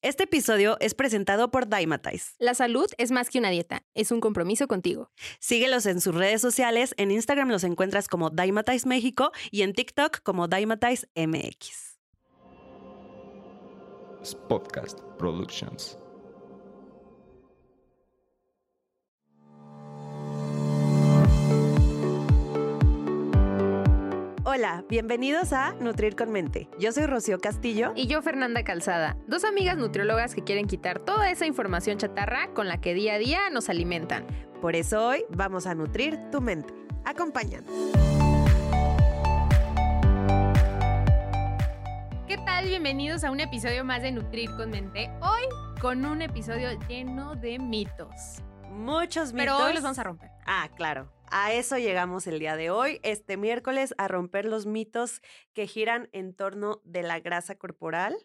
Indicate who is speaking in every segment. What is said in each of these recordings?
Speaker 1: Este episodio es presentado por Dymatize.
Speaker 2: La salud es más que una dieta, es un compromiso contigo.
Speaker 1: Síguelos en sus redes sociales, en Instagram los encuentras como Dymatize México y en TikTok como Dymatize MX.
Speaker 3: Podcast Productions.
Speaker 1: Hola, bienvenidos a Nutrir con Mente. Yo soy Rocío Castillo.
Speaker 2: Y yo, Fernanda Calzada, dos amigas nutriólogas que quieren quitar toda esa información chatarra con la que día a día nos alimentan.
Speaker 1: Por eso hoy vamos a nutrir tu mente. Acompáñanos.
Speaker 2: ¿Qué tal? Bienvenidos a un episodio más de Nutrir con Mente. Hoy con un episodio lleno de mitos.
Speaker 1: Muchos mitos.
Speaker 2: Pero hoy los vamos a romper.
Speaker 1: Ah, claro. A eso llegamos el día de hoy, este miércoles, a romper los mitos que giran en torno de la grasa corporal.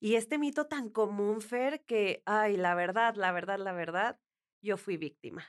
Speaker 1: Y este mito tan común, Fer, que, ay, la verdad, la verdad, la verdad, yo fui víctima.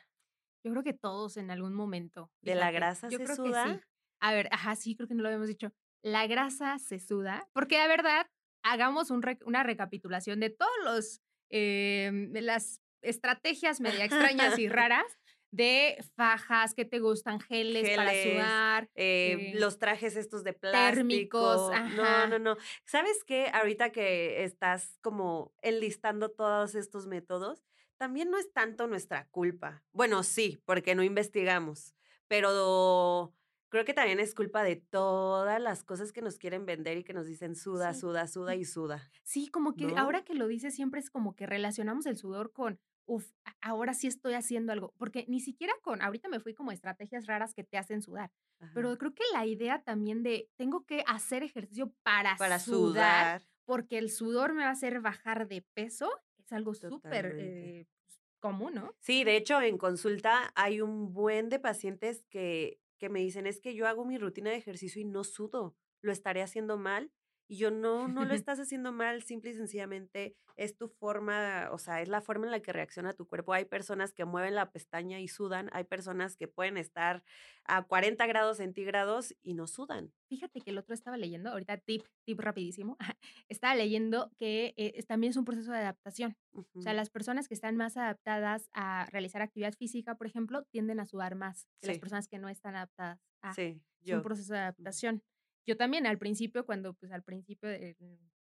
Speaker 2: Yo creo que todos en algún momento.
Speaker 1: ¿De la grasa
Speaker 2: yo
Speaker 1: se
Speaker 2: creo
Speaker 1: suda?
Speaker 2: Que sí. A ver, ajá, sí, creo que no lo habíamos dicho. La grasa se suda. Porque de verdad, hagamos un una recapitulación de todos los, eh, de las estrategias media extrañas y raras de fajas que te gustan, geles, para sudar.
Speaker 1: Eh,
Speaker 2: eh,
Speaker 1: los trajes estos de plástico.
Speaker 2: térmicos,
Speaker 1: No, no, no. ¿Sabes qué? Ahorita que estás como enlistando todos estos métodos, también no es tanto nuestra culpa. Bueno, sí, porque no investigamos, pero creo que también es culpa de todas las cosas que nos quieren vender y que nos dicen suda,
Speaker 2: Sí.
Speaker 1: suda, suda y suda.
Speaker 2: Sí, como que
Speaker 1: ¿No?
Speaker 2: ahora que lo dices siempre es como que relacionamos el sudor con, uff, ahora sí estoy haciendo algo, porque ni siquiera con, ahorita me fui como estrategias raras que te hacen sudar,
Speaker 1: Ajá.
Speaker 2: pero creo que la idea también de tengo que hacer ejercicio para,
Speaker 1: Para
Speaker 2: sudar,
Speaker 1: sudar.
Speaker 2: porque el sudor me va a hacer bajar de peso, es algo súper eh, pues, común, ¿no?
Speaker 1: Sí, de hecho, en consulta hay un buen de pacientes que, que me dicen, es que yo hago mi rutina de ejercicio y no sudo, lo estaré haciendo mal. Y yo no, no lo estás haciendo mal, simple y sencillamente es tu forma, o sea, es la forma en la que reacciona tu cuerpo. Hay personas que mueven la pestaña y sudan, hay personas que pueden estar a 40 grados centígrados y no sudan.
Speaker 2: Fíjate que el otro estaba leyendo, ahorita tip, tip rapidísimo, estaba leyendo que eh, es- también es un proceso de adaptación. O sea, las personas que están más adaptadas a realizar actividad física, por ejemplo, tienden a sudar más que las personas que no están adaptadas. a
Speaker 1: Sí,
Speaker 2: es un
Speaker 1: yo.
Speaker 2: proceso de adaptación. Yo también al principio, cuando pues al principio eh,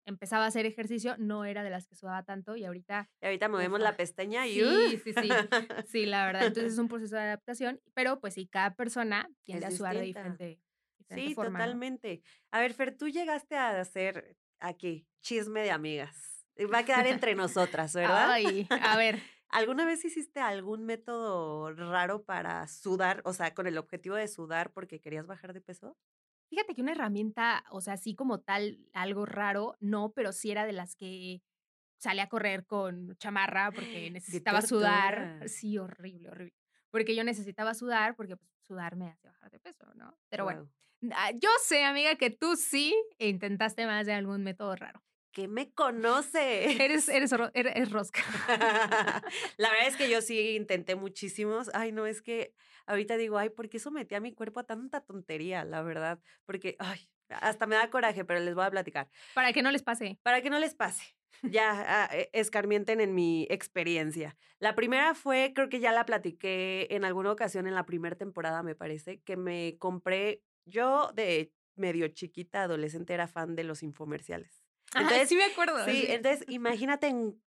Speaker 2: empezaba a hacer ejercicio, no era de las que sudaba tanto y ahorita
Speaker 1: Y ahorita movemos la pestaña y...
Speaker 2: Sí,
Speaker 1: ¡uh!
Speaker 2: sí, sí. Sí, la verdad. Entonces es un proceso de adaptación, pero pues sí, cada persona tiende
Speaker 1: Es
Speaker 2: a sudar de diferente, diferente
Speaker 1: Sí,
Speaker 2: forma. ¿no?
Speaker 1: totalmente. A ver, Fer, tú llegaste a hacer aquí chisme de amigas. Va a quedar entre nosotras, ¿verdad?
Speaker 2: Ay, a ver,
Speaker 1: ¿Alguna vez hiciste algún método raro para sudar, o sea, con el objetivo de sudar porque querías bajar de peso?
Speaker 2: Fíjate que una herramienta, o sea, así como tal, algo raro, no, pero sí era de las que salí a correr con chamarra porque necesitaba sudar. Sí, horrible, horrible. Porque yo necesitaba sudar porque pues, sudar me hace bajar de peso, ¿no? Pero bueno,
Speaker 1: Guau.
Speaker 2: ah, yo sé, amiga, que tú sí intentaste más de algún método raro.
Speaker 1: ¿Qué me conoce?
Speaker 2: Eres, eres, eres rosca.
Speaker 1: La verdad es que yo sí intenté muchísimos. Ay, no, es que ahorita digo, ay, ¿por qué sometí a mi cuerpo a tanta tontería? La verdad, porque, ay, hasta me da coraje, pero les voy a platicar.
Speaker 2: Para que no les pase.
Speaker 1: Para que no les pase, ya ah, escarmienten en mi experiencia. La primera fue, creo que ya la platiqué en alguna ocasión en la primera temporada, me parece, que me compré, yo de medio chiquita, adolescente, era fan de los infomerciales.
Speaker 2: Ajá,
Speaker 1: Entonces,
Speaker 2: sí me acuerdo.
Speaker 1: Sí, entonces imagínate en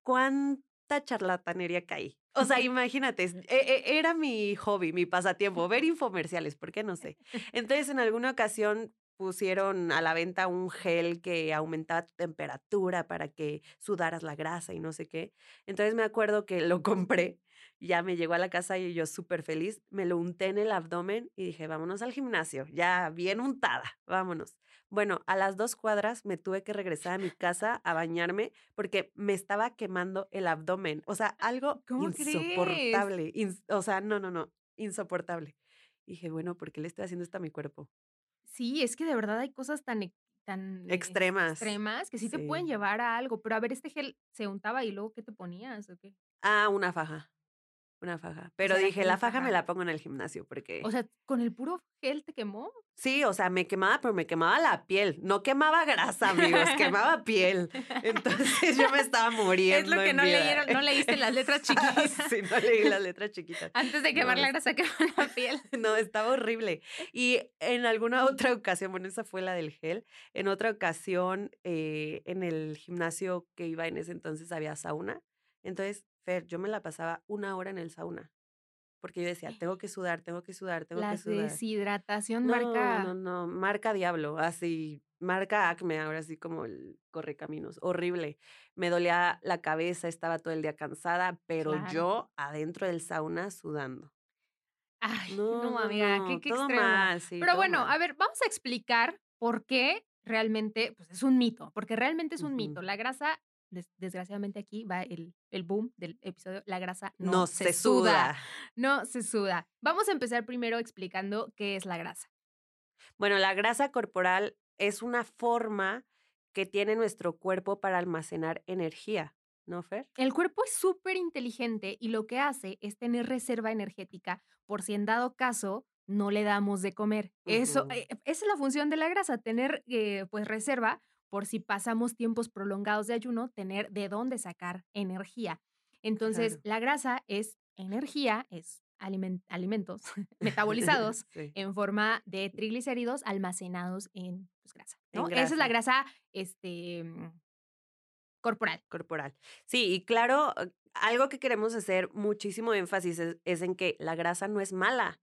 Speaker 1: cuánta charlatanería caí. O sea, imagínate, e- e- era mi hobby, mi pasatiempo, ver infomerciales, ¿por qué no sé? Entonces, en alguna ocasión pusieron a la venta un gel que aumentaba tu temperatura para que sudaras la grasa y no sé qué. Entonces me acuerdo que lo compré, ya me llegó a la casa y yo súper feliz, me lo unté en el abdomen y dije, vámonos al gimnasio, ya bien untada, vámonos. Bueno, a las dos cuadras me tuve que regresar a mi casa a bañarme porque me estaba quemando el abdomen. O sea, algo insoportable. ins- o sea, no, no, no, insoportable. Y dije, bueno, ¿por qué le estoy haciendo esto a mi cuerpo?
Speaker 2: Sí, es que de verdad hay cosas tan, e- tan eh,
Speaker 1: Extremas.
Speaker 2: extremas que sí, te pueden
Speaker 1: Sí.
Speaker 2: llevar a algo. Pero a ver, este gel se untaba y luego ¿qué te ponías o qué?
Speaker 1: Ah, una faja. Una faja. Pero
Speaker 2: sea, la
Speaker 1: dije, la faja
Speaker 2: faja.
Speaker 1: me la pongo en el gimnasio porque...
Speaker 2: O sea, con el puro gel te quemó.
Speaker 1: sí, o sea, me quemaba, pero me quemaba la piel. No quemaba grasa, amigos, quemaba piel. Entonces yo me estaba muriendo.
Speaker 2: Es lo que no
Speaker 1: vida.
Speaker 2: leyeron, no leíste las letras chiquitas.
Speaker 1: sí, no leí las letras chiquitas.
Speaker 2: Antes de quemar
Speaker 1: No,
Speaker 2: la grasa quema la piel.
Speaker 1: No, estaba horrible. Y en alguna otra ocasión, bueno, esa fue la del gel, en otra ocasión, eh, en el gimnasio que iba en ese entonces había sauna. Entonces, Fer, yo me la pasaba una hora en el sauna. Porque yo decía, tengo que sudar, tengo que sudar, tengo
Speaker 2: La
Speaker 1: que sudar.
Speaker 2: deshidratación
Speaker 1: No,
Speaker 2: marca.
Speaker 1: no, no, marca Diablo, así, marca Acme, ahora sí como el correcaminos, horrible. Me dolía la cabeza, estaba todo el día cansada, pero
Speaker 2: Claro.
Speaker 1: yo adentro del sauna sudando.
Speaker 2: Ay,
Speaker 1: No,
Speaker 2: no,
Speaker 1: no,
Speaker 2: amiga,
Speaker 1: no,
Speaker 2: qué, qué
Speaker 1: todo
Speaker 2: extremo.
Speaker 1: mal, sí,
Speaker 2: Pero
Speaker 1: todo
Speaker 2: bueno,
Speaker 1: mal.
Speaker 2: a ver, vamos a explicar por qué realmente pues, es un mito, porque realmente es un mito. La grasa, des- desgraciadamente aquí va el, el boom del episodio, la grasa no,
Speaker 1: No, se suda.
Speaker 2: No se suda. Vamos a empezar primero explicando qué es la grasa.
Speaker 1: Bueno, la grasa corporal es una forma que tiene nuestro cuerpo para almacenar energía, ¿no, Fer?
Speaker 2: El cuerpo es súper inteligente y lo que hace es tener reserva energética por si en dado caso no le damos de comer. Eso, eh, esa es la función de la grasa, tener eh, pues reserva por si pasamos tiempos prolongados de ayuno, tener de dónde sacar energía. Entonces,
Speaker 1: Claro.
Speaker 2: la grasa es energía, es alimen- alimentos metabolizados
Speaker 1: Sí.
Speaker 2: en forma de triglicéridos almacenados en pues, grasa.
Speaker 1: En
Speaker 2: ¿no? Esa es la
Speaker 1: grasa.
Speaker 2: este, mm, corporal.
Speaker 1: corporal. Sí, y claro, algo que queremos hacer muchísimo énfasis es, es en que la grasa no es mala.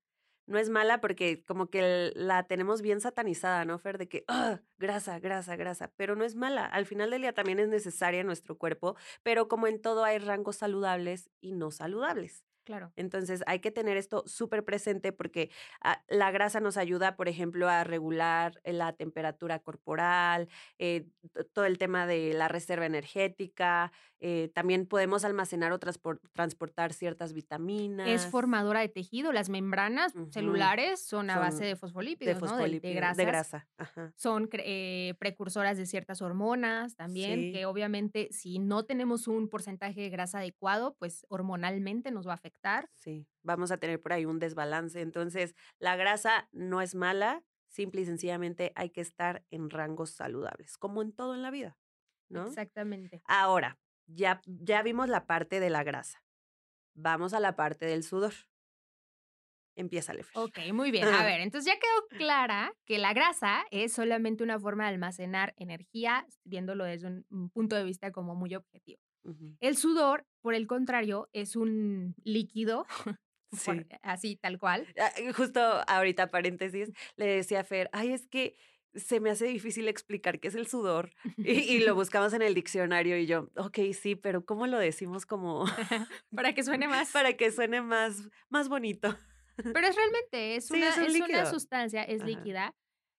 Speaker 1: No es mala porque como que la tenemos bien satanizada, ¿no, Fer? De que, "Ah, grasa, grasa, grasa, pero no es mala. Al final del día también es necesaria en nuestro cuerpo, pero como en todo hay rangos saludables y no saludables.
Speaker 2: Claro.
Speaker 1: Entonces hay que tener esto súper presente porque ah, la grasa nos ayuda, por ejemplo, a regular la temperatura corporal, eh, todo el tema de la reserva energética. Eh, también podemos almacenar o transpor- transportar ciertas vitaminas.
Speaker 2: Es formadora de tejido. Las membranas celulares son a base de fosfolípidos,
Speaker 1: de
Speaker 2: ¿no? De- grasas.
Speaker 1: de grasa. Ajá.
Speaker 2: Son eh, precursoras de ciertas hormonas también,
Speaker 1: Sí.
Speaker 2: que obviamente si no tenemos un porcentaje de grasa adecuado, pues hormonalmente nos va a afectar.
Speaker 1: Sí, vamos a tener por ahí un desbalance. Entonces, la grasa no es mala, simple y sencillamente hay que estar en rangos saludables, como en todo en la vida, ¿no?
Speaker 2: Exactamente.
Speaker 1: Ahora, ya, ya vimos la parte de la grasa. Vamos a la parte del sudor. Empieza, Fer.
Speaker 2: Ok, muy bien. A ver, entonces ya quedó clara que la grasa es solamente una forma de almacenar energía, viéndolo desde un, un punto de vista como muy objetivo. El sudor, por el contrario, es un líquido, por- así tal cual,
Speaker 1: Ah, Justo ahorita, paréntesis, le decía a Fer, ay, es que se me hace difícil explicar qué es el sudor. Y, y lo buscamos en el diccionario y yo, ok, sí, pero ¿cómo lo decimos como
Speaker 2: para que suene más.
Speaker 1: para que suene más, más bonito?
Speaker 2: Pero es realmente, es,
Speaker 1: Sí,
Speaker 2: una,
Speaker 1: es un
Speaker 2: es una sustancia, es
Speaker 1: Ajá.
Speaker 2: líquida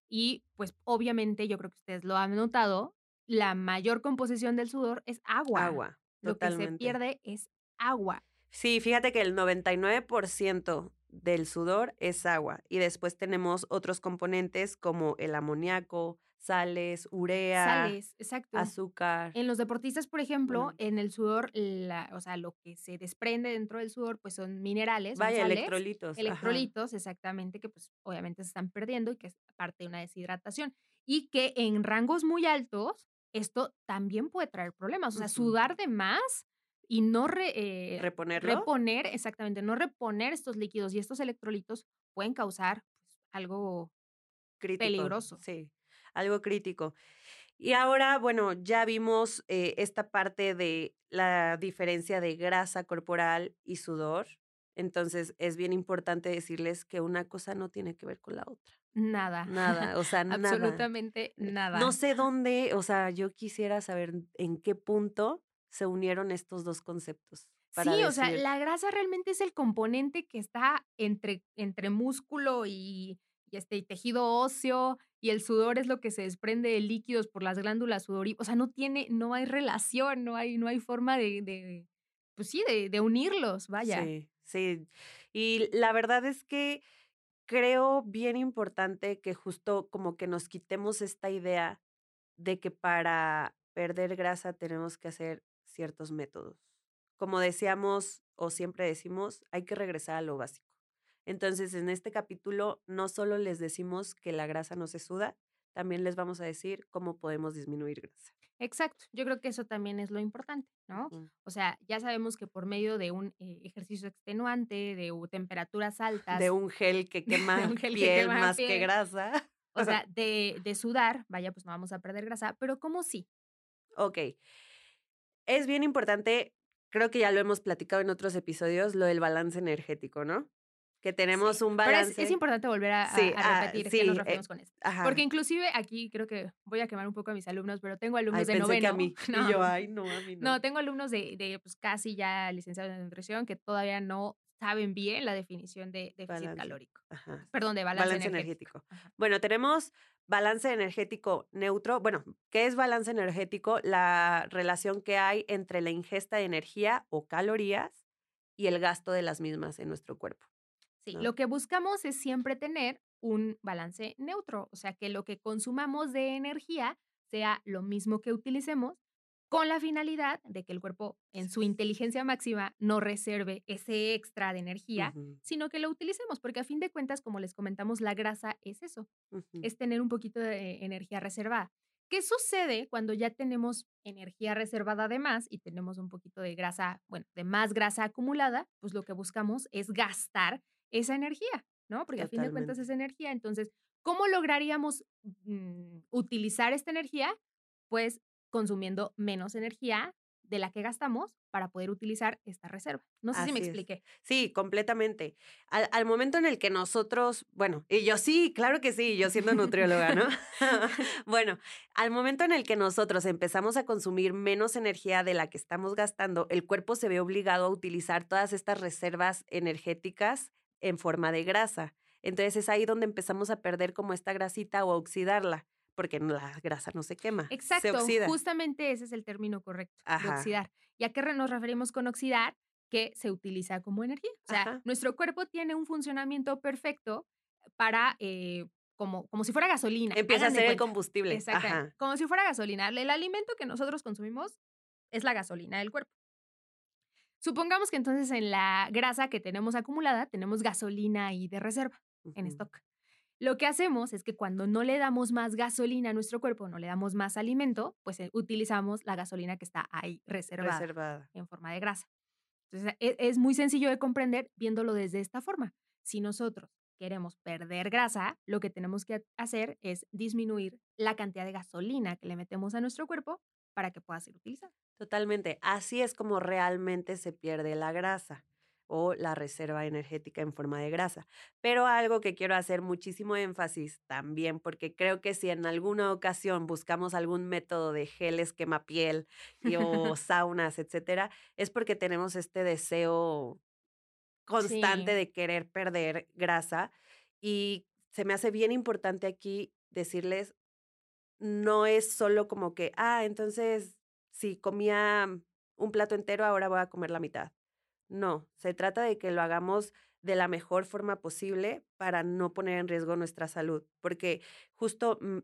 Speaker 2: y pues obviamente yo creo que ustedes lo han notado, la mayor composición del sudor es agua.
Speaker 1: Agua,
Speaker 2: Lo que se pierde es agua.
Speaker 1: Sí, fíjate que el 99% del sudor es agua y después tenemos otros componentes como el amoníaco, sales, urea,
Speaker 2: Sales, exacto.
Speaker 1: azúcar.
Speaker 2: En los deportistas, por ejemplo, en el sudor, la, o sea, lo que se desprende dentro del sudor, pues son minerales,
Speaker 1: Vaya,
Speaker 2: sales,
Speaker 1: electrolitos. ajá.
Speaker 2: electrolitos, exactamente, que pues obviamente se están perdiendo y que es parte de una deshidratación. Y que en rangos muy altos, esto también puede traer problemas. O sea, sudar de más y no re- eh,
Speaker 1: ¿Reponerlo?
Speaker 2: reponer, exactamente, no reponer estos líquidos y estos electrolitos pueden causar pues, algo
Speaker 1: crítico.
Speaker 2: peligroso.
Speaker 1: Sí, algo crítico. Y ahora, bueno, ya vimos eh, esta parte de la diferencia de grasa corporal y sudor. Entonces, es bien importante decirles que una cosa no tiene que ver con la otra.
Speaker 2: nada.
Speaker 1: Nada, o sea, nada.
Speaker 2: Absolutamente nada.
Speaker 1: No sé dónde, o sea, yo quisiera saber en qué punto se unieron estos dos conceptos. para
Speaker 2: Sí, o sea, la grasa realmente es el componente que está entre, entre músculo y, y este y tejido óseo y el sudor es lo que se desprende de líquidos por las glándulas sudoríparas. O sea, no tiene, no hay relación, no hay, no hay forma de, de pues sí, de, de unirlos, vaya.
Speaker 1: Sí, sí. Y la verdad es que creo bien importante que justo como que nos quitemos esta idea de que para perder grasa tenemos que hacer ciertos métodos. como decíamos o siempre decimos, hay que regresar a lo básico. Entonces, en este capítulo no solo les decimos que la grasa no se suda, también les vamos a decir cómo podemos disminuir grasa.
Speaker 2: Exacto, yo creo que eso también es lo importante, ¿no? O sea, ya sabemos que por medio de un eh, ejercicio extenuante, de temperaturas altas,
Speaker 1: De un gel que quema
Speaker 2: un gel que
Speaker 1: piel
Speaker 2: quema
Speaker 1: más que
Speaker 2: piel.
Speaker 1: grasa.
Speaker 2: o sea, de, de sudar, vaya, pues no vamos a perder grasa, pero ¿cómo sí?
Speaker 1: Ok. Es bien importante, creo que ya lo hemos platicado en otros episodios, lo del balance energético, ¿no? Que tenemos
Speaker 2: Sí,
Speaker 1: un
Speaker 2: Pero es-
Speaker 1: balance.
Speaker 2: es, importante volver a, a-
Speaker 1: Sí,
Speaker 2: a
Speaker 1: ah,
Speaker 2: repetir
Speaker 1: sí,
Speaker 2: qué nos
Speaker 1: eh,
Speaker 2: referimos con esto.
Speaker 1: Ajá.
Speaker 2: Porque inclusive aquí creo que voy a quemar un poco a mis alumnos, pero tengo alumnos
Speaker 1: Ay,
Speaker 2: de
Speaker 1: pensé
Speaker 2: noveno.
Speaker 1: que a mí.
Speaker 2: No,
Speaker 1: Y yo, ay, no, a mí no.
Speaker 2: no, tengo alumnos de, de, pues, casi ya licenciados en nutrición que todavía no saben bien la definición de déficit
Speaker 1: Balance.
Speaker 2: calórico.
Speaker 1: Ajá.
Speaker 2: Perdón, de balance,
Speaker 1: Balance
Speaker 2: energético.
Speaker 1: Bueno, tenemos balance energético neutro. Bueno, ¿qué es balance energético? La relación que hay entre la ingesta de energía o calorías y el gasto de las mismas en nuestro cuerpo.
Speaker 2: Sí,
Speaker 1: ¿no?
Speaker 2: lo que buscamos es siempre tener un balance neutro, o sea, que lo que consumamos de energía sea lo mismo que utilicemos con la finalidad de que el cuerpo en su inteligencia máxima no reserve ese extra de energía, sino que lo utilicemos, porque a fin de cuentas, como les comentamos, la grasa es eso, es tener un poquito de energía reservada. ¿Qué sucede cuando ya tenemos energía reservada de más y tenemos un poquito de grasa, bueno, de más grasa acumulada? Pues lo que buscamos es gastar esa energía, ¿no? Porque a fin de cuentas es energía. Entonces, ¿cómo lograríamos mm, utilizar esta energía? Pues consumiendo menos energía de la que gastamos para poder utilizar esta reserva. No sé si me
Speaker 1: es.
Speaker 2: expliqué.
Speaker 1: Sí, completamente. Al, al momento en el que nosotros, bueno, y yo sí, claro que sí, yo siendo nutrióloga, ¿no? bueno, al momento en el que nosotros empezamos a consumir menos energía de la que estamos gastando, el cuerpo se ve obligado a utilizar todas estas reservas energéticas en forma de grasa. Entonces es ahí donde empezamos a perder como esta grasita o a oxidarla, porque la grasa no se quema, se
Speaker 2: Exacto,
Speaker 1: oxida.
Speaker 2: justamente ese es el término correcto, de oxidar. ¿Y a qué nos referimos con oxidar? Que se utiliza como energía. O sea,
Speaker 1: Ajá.
Speaker 2: nuestro cuerpo tiene un funcionamiento perfecto para, eh, como, como si fuera gasolina.
Speaker 1: Empieza a ser el combustible.
Speaker 2: Exacto. Como si fuera gasolina. El alimento que nosotros consumimos es la gasolina del cuerpo. Supongamos que entonces en la grasa que tenemos acumulada tenemos gasolina ahí de reserva en stock. Lo que hacemos es que cuando no le damos más gasolina a nuestro cuerpo, no le damos más alimento, pues eh, utilizamos la gasolina que está ahí reservada
Speaker 1: Reservada.
Speaker 2: en forma de grasa. Entonces, e- es, muy sencillo de comprender viéndolo desde esta forma. Si nosotros queremos perder grasa, lo que tenemos que hacer es disminuir la cantidad de gasolina que le metemos a nuestro cuerpo para que pueda ser utilizado.
Speaker 1: Totalmente. Así es como realmente se pierde la grasa o la reserva energética en forma de grasa. Pero algo que quiero hacer muchísimo énfasis también, porque creo que si en alguna ocasión buscamos algún método de geles quemapiel y, o saunas, etcétera, es porque tenemos este deseo constante
Speaker 2: Sí.
Speaker 1: de querer perder grasa y se me hace bien importante aquí decirles no es solo como que, ah, entonces si comía un plato entero, ahora voy a comer la mitad. No, se trata de que lo hagamos de la mejor forma posible para no poner en riesgo nuestra salud, porque justo mm,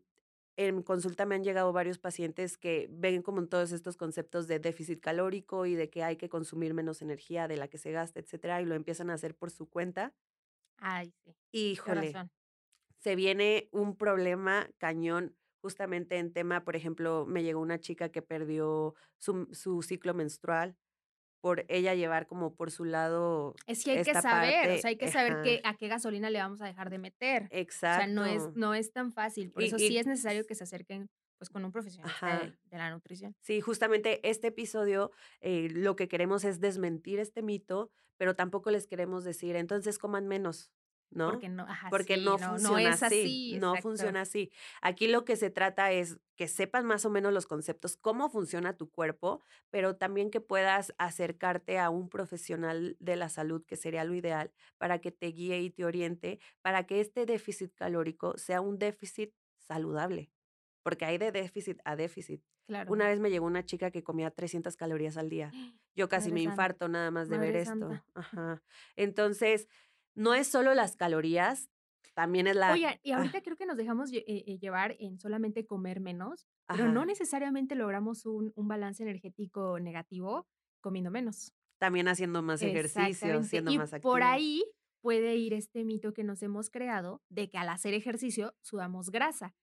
Speaker 1: en consulta me han llegado varios pacientes que ven como todos estos conceptos de déficit calórico y de que hay que consumir menos energía de la que se gasta, etcétera, y lo empiezan a hacer por su cuenta.
Speaker 2: Ay, sí.
Speaker 1: Híjole, se viene un problema cañón justamente en tema, por ejemplo, me llegó una chica que perdió su, su ciclo menstrual por ella llevar como por su lado
Speaker 2: Es que hay que saber, o sea, hay que saber
Speaker 1: ajá.
Speaker 2: qué, a qué gasolina le vamos a dejar de meter. O
Speaker 1: Exacto.
Speaker 2: sea, no es, no es tan fácil. Por
Speaker 1: Y-
Speaker 2: eso
Speaker 1: y-
Speaker 2: sí es necesario que se acerquen pues con un profesionista de, de la nutrición.
Speaker 1: Sí, justamente este episodio eh, lo que queremos es desmentir este mito, pero tampoco les queremos decir, entonces coman menos, ¿no?
Speaker 2: Porque no, ajá,
Speaker 1: Porque
Speaker 2: sí,
Speaker 1: no
Speaker 2: no,
Speaker 1: funciona
Speaker 2: no es
Speaker 1: así,
Speaker 2: así.
Speaker 1: no funciona así. Aquí lo que se trata es que sepas más o menos los conceptos, cómo funciona tu cuerpo, pero también que puedas acercarte a un profesional de la salud, que sería lo ideal, para que te guíe y te oriente, para que este déficit calórico sea un déficit saludable, porque hay de déficit a déficit.
Speaker 2: Claro.
Speaker 1: Una vez me llegó una chica que comía 300 calorías al día. Yo casi
Speaker 2: Madre
Speaker 1: me infarto nada más de ver esto. Ajá. Entonces, no es solo las calorías, también es la...
Speaker 2: Oye, y
Speaker 1: ah,
Speaker 2: ahorita creo que nos dejamos lle- eh, eh, llevar en solamente comer menos, pero no necesariamente logramos un, un balance energético negativo comiendo menos.
Speaker 1: también haciendo más ejercicio, siendo
Speaker 2: y
Speaker 1: más activo.
Speaker 2: por ahí puede ir este mito que nos hemos creado de que al hacer ejercicio sudamos grasa.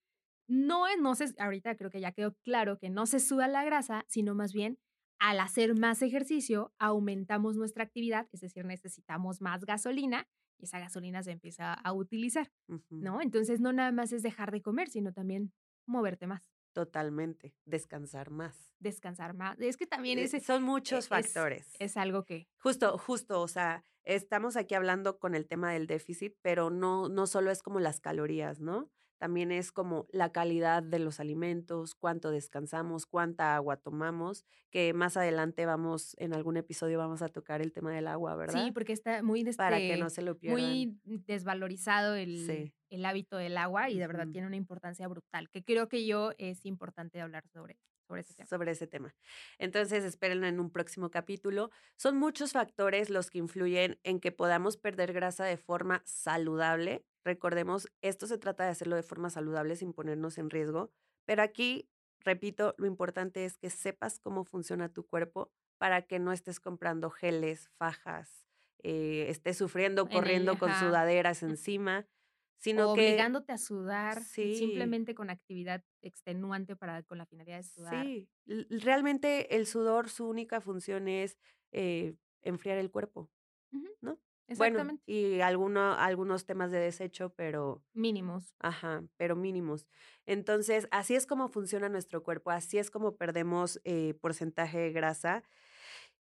Speaker 2: No, es- no se, ahorita creo que ya quedó claro que no se suda la grasa, sino más bien al hacer más ejercicio aumentamos nuestra actividad, es decir, necesitamos más gasolina y esa gasolina se empieza a utilizar, ¿no? Entonces no nada más es dejar de comer, sino también moverte más,
Speaker 1: Totalmente, descansar más.
Speaker 2: descansar más. Es que también
Speaker 1: Eh,
Speaker 2: ese
Speaker 1: Son muchos
Speaker 2: es-
Speaker 1: factores.
Speaker 2: es algo que
Speaker 1: Justo, justo, o sea, estamos aquí hablando con el tema del déficit, pero no, no solo es como las calorías, ¿no? También es como la calidad de los alimentos, cuánto descansamos, cuánta agua tomamos, que más adelante vamos, en algún episodio vamos a tocar el tema del agua, ¿verdad?
Speaker 2: Sí, porque está muy,
Speaker 1: Para que
Speaker 2: este,
Speaker 1: no se lo pierdan.
Speaker 2: muy desvalorizado el,
Speaker 1: Sí.
Speaker 2: el hábito del agua y de verdad tiene una importancia brutal, que creo que yo es importante hablar sobre, sobre ese tema.
Speaker 1: sobre ese tema. Entonces, espérenlo en un próximo capítulo. Son muchos factores los que influyen en que podamos perder grasa de forma saludable. Recordemos, esto se trata de hacerlo de forma saludable sin ponernos en riesgo, pero aquí, repito, lo importante es que sepas cómo funciona tu cuerpo para que no estés comprando geles, fajas, eh, estés sufriendo, corriendo con sudaderas encima, sino
Speaker 2: O
Speaker 1: que...
Speaker 2: obligándote a sudar
Speaker 1: Sí.
Speaker 2: simplemente con actividad extenuante para con la finalidad de sudar.
Speaker 1: Sí, realmente el sudor, su única función es eh, enfriar el cuerpo. ¿no? Bueno,
Speaker 2: Exactamente.
Speaker 1: y alguno, algunos temas de desecho, pero,
Speaker 2: Mínimos.
Speaker 1: ajá, pero mínimos. Entonces, así es como funciona nuestro cuerpo, así es como perdemos eh, porcentaje de grasa.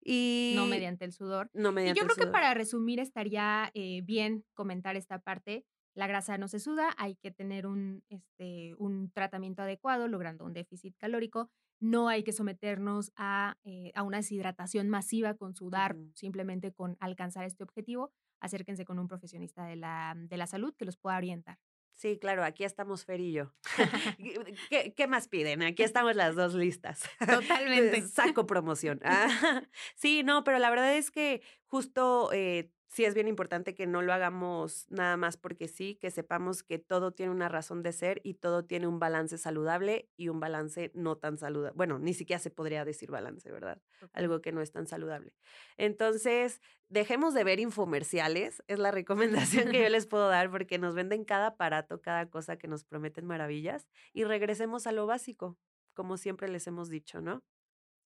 Speaker 1: Y
Speaker 2: No mediante el sudor.
Speaker 1: no
Speaker 2: Y
Speaker 1: mediante
Speaker 2: yo
Speaker 1: el
Speaker 2: creo que para resumir estaría eh, bien comentar esta parte. La grasa no se suda, hay que tener un, este, un tratamiento adecuado, logrando un déficit calórico. No hay que someternos a, eh, a una deshidratación masiva con sudar, simplemente con alcanzar este objetivo. Acérquense con un profesionista de la, de la salud que los pueda orientar.
Speaker 1: Sí, claro, aquí estamos Fer y yo. ¿Qué, qué más piden? Aquí estamos las dos listas.
Speaker 2: Totalmente.
Speaker 1: Saco promoción. Ah, sí, no, pero la verdad es que justo eh, sí es bien importante que no lo hagamos nada más porque sí, que sepamos que todo tiene una razón de ser y todo tiene un balance saludable y un balance no tan saludable. Bueno, ni siquiera se podría decir balance, ¿verdad? Algo que no es tan saludable. Entonces, dejemos de ver infomerciales, es la recomendación que yo les puedo dar porque nos venden cada aparato, cada cosa que nos prometen maravillas y regresemos a lo básico, como siempre les hemos dicho, ¿no?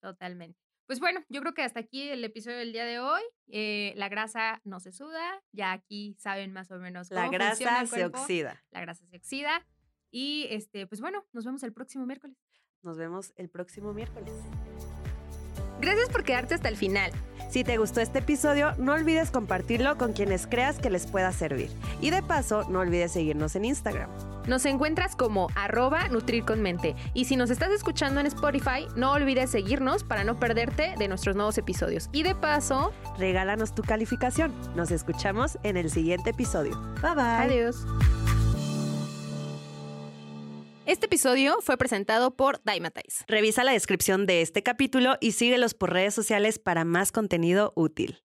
Speaker 2: Totalmente. Pues bueno, yo creo que hasta aquí el episodio del día de hoy. Eh, la grasa no se suda, ya aquí saben más o menos cómo
Speaker 1: La
Speaker 2: funciona
Speaker 1: grasa
Speaker 2: el
Speaker 1: se
Speaker 2: cuerpo.
Speaker 1: oxida.
Speaker 2: La grasa se oxida. Y este, pues bueno, nos vemos el próximo miércoles.
Speaker 1: Nos vemos el próximo miércoles.
Speaker 2: Gracias por quedarte hasta el final.
Speaker 1: Si te gustó este episodio, no olvides compartirlo con quienes creas que les pueda servir. Y de paso, no olvides seguirnos en Instagram.
Speaker 2: Nos encuentras como arroba Nutrir con Mente. Y si nos estás escuchando en Spotify, no olvides seguirnos para no perderte de nuestros nuevos episodios. Y de paso,
Speaker 1: Regálanos tu calificación. Nos escuchamos en el siguiente episodio. Bye bye.
Speaker 2: adiós. Este episodio fue presentado por Dymatize.
Speaker 1: Revisa la descripción de este capítulo y síguelos por redes sociales para más contenido útil.